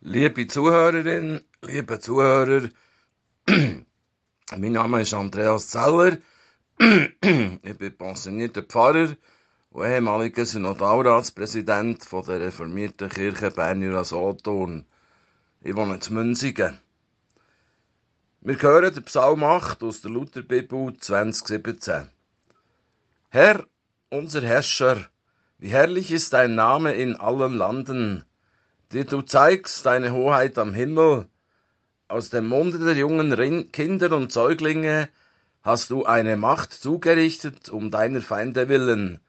Liebe Zuhörerin, liebe Zuhörer, mein Name ist Andreas Zeller. ich bin pensionierter Pfarrer und ehemaliger Synodalratspräsident der reformierten Kirche Bern-Jura-Solothurn. Ich wohne in Münzigen. Wir hören den Psalm 8 aus der Lutherbibel 2017. Herr, unser Herrscher, wie herrlich ist dein Name in allen Landen, dir du zeigst deine Hoheit am Himmel. Aus dem Munde der jungen Kinder und Säuglinge hast du eine Macht zugerichtet um deiner Feinde willen,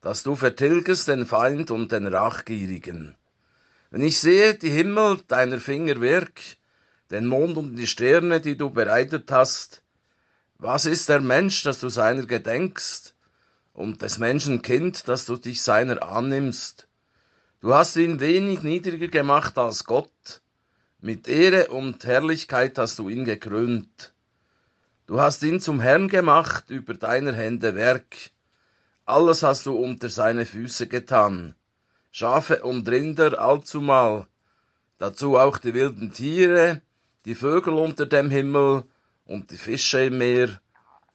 dass du vertilgest den Feind und den Rachgierigen. Wenn ich sehe die Himmel deiner Finger Werk, den Mond und die Sterne, die du bereitet hast, was ist der Mensch, dass du seiner gedenkst? und des Menschen Kind, dass du dich seiner annimmst. Du hast ihn wenig niedriger gemacht als Gott, mit Ehre und Herrlichkeit hast du ihn gekrönt. Du hast ihn zum Herrn gemacht über deiner Hände Werk, alles hast du unter seine Füße getan, Schafe und Rinder allzumal, dazu auch die wilden Tiere, die Vögel unter dem Himmel und die Fische im Meer,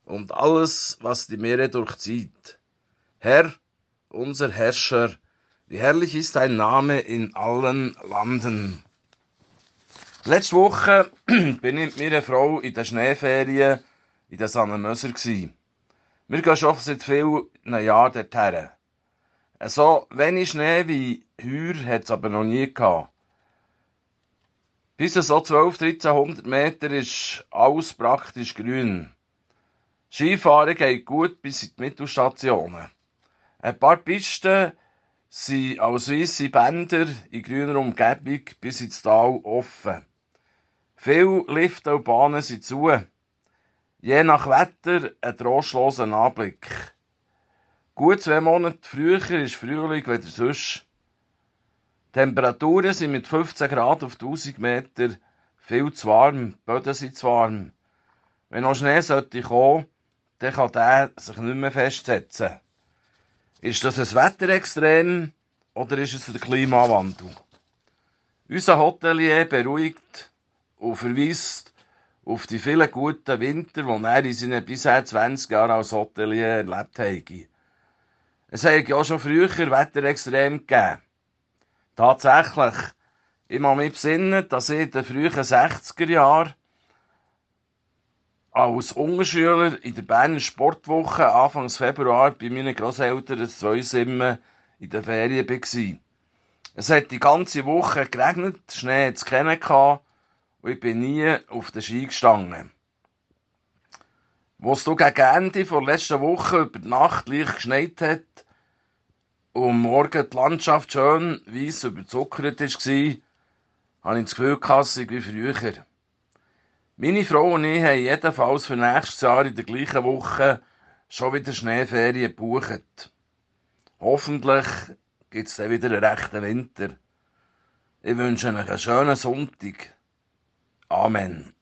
und alles, was die Meere durchzieht. Herr, unser Herrscher, herrlich ist dein Name in allen Landen. Letzte Woche bin ich mit meiner Frau in der Schneeferien in der Sanne Möser. Wir gehen schon seit vielen Jahren dorthin. So wenig Schnee wie heuer hat es aber noch nie gehabt. Bis so 12, 1300 Meter ist alles praktisch grün. Skifahren geht gut bis in die Mittelstationen. Ein paar Pisten sind als weisse Bänder in grüner Umgebung bis ins Tal offen. Viele Lifte und Bahnen sind zu. Je nach Wetter ein trostloser Anblick. Gut zwei Monate früher ist Frühling wieder sonst. Temperaturen sind mit 15 Grad auf 1000 Meter viel zu warm, die Böden sind zu warm. Wenn noch Schnee sollte kommen, dann kann der sich nicht mehr festsetzen. Ist das ein Wetterextrem oder ist es der Klimawandel? Unser Hotelier beruhigt und verweist auf die vielen guten Winter, die er in seinen bisher 20 Jahren als Hotelier erlebt hat. Es hat ja schon früher Wetterextrem gegeben. Tatsächlich, ich muss mich besinnen, dass ich in den frühen 60er Jahren als Unterschüler in der Berner Sportwoche Anfang Februar bei meinen Großeltern in Zweisimmen in der Ferien war. Es hat die ganze Woche geregnet, Schnee es kennen und ich bin nie auf den Ski gestanden. Wo es gegen Ende vor letzter Woche über die Nacht leicht geschneit hat und Morgen die Landschaft schön weiss überzuckert war, hatte ich das Gefühl, es wie früher. Meine Frau und ich haben jedenfalls für nächstes Jahr in der gleichen Woche schon wieder Schneeferien gebucht. Hoffentlich gibt es dann wieder einen rechten Winter. Ich wünsche euch einen schönen Sonntag. Amen.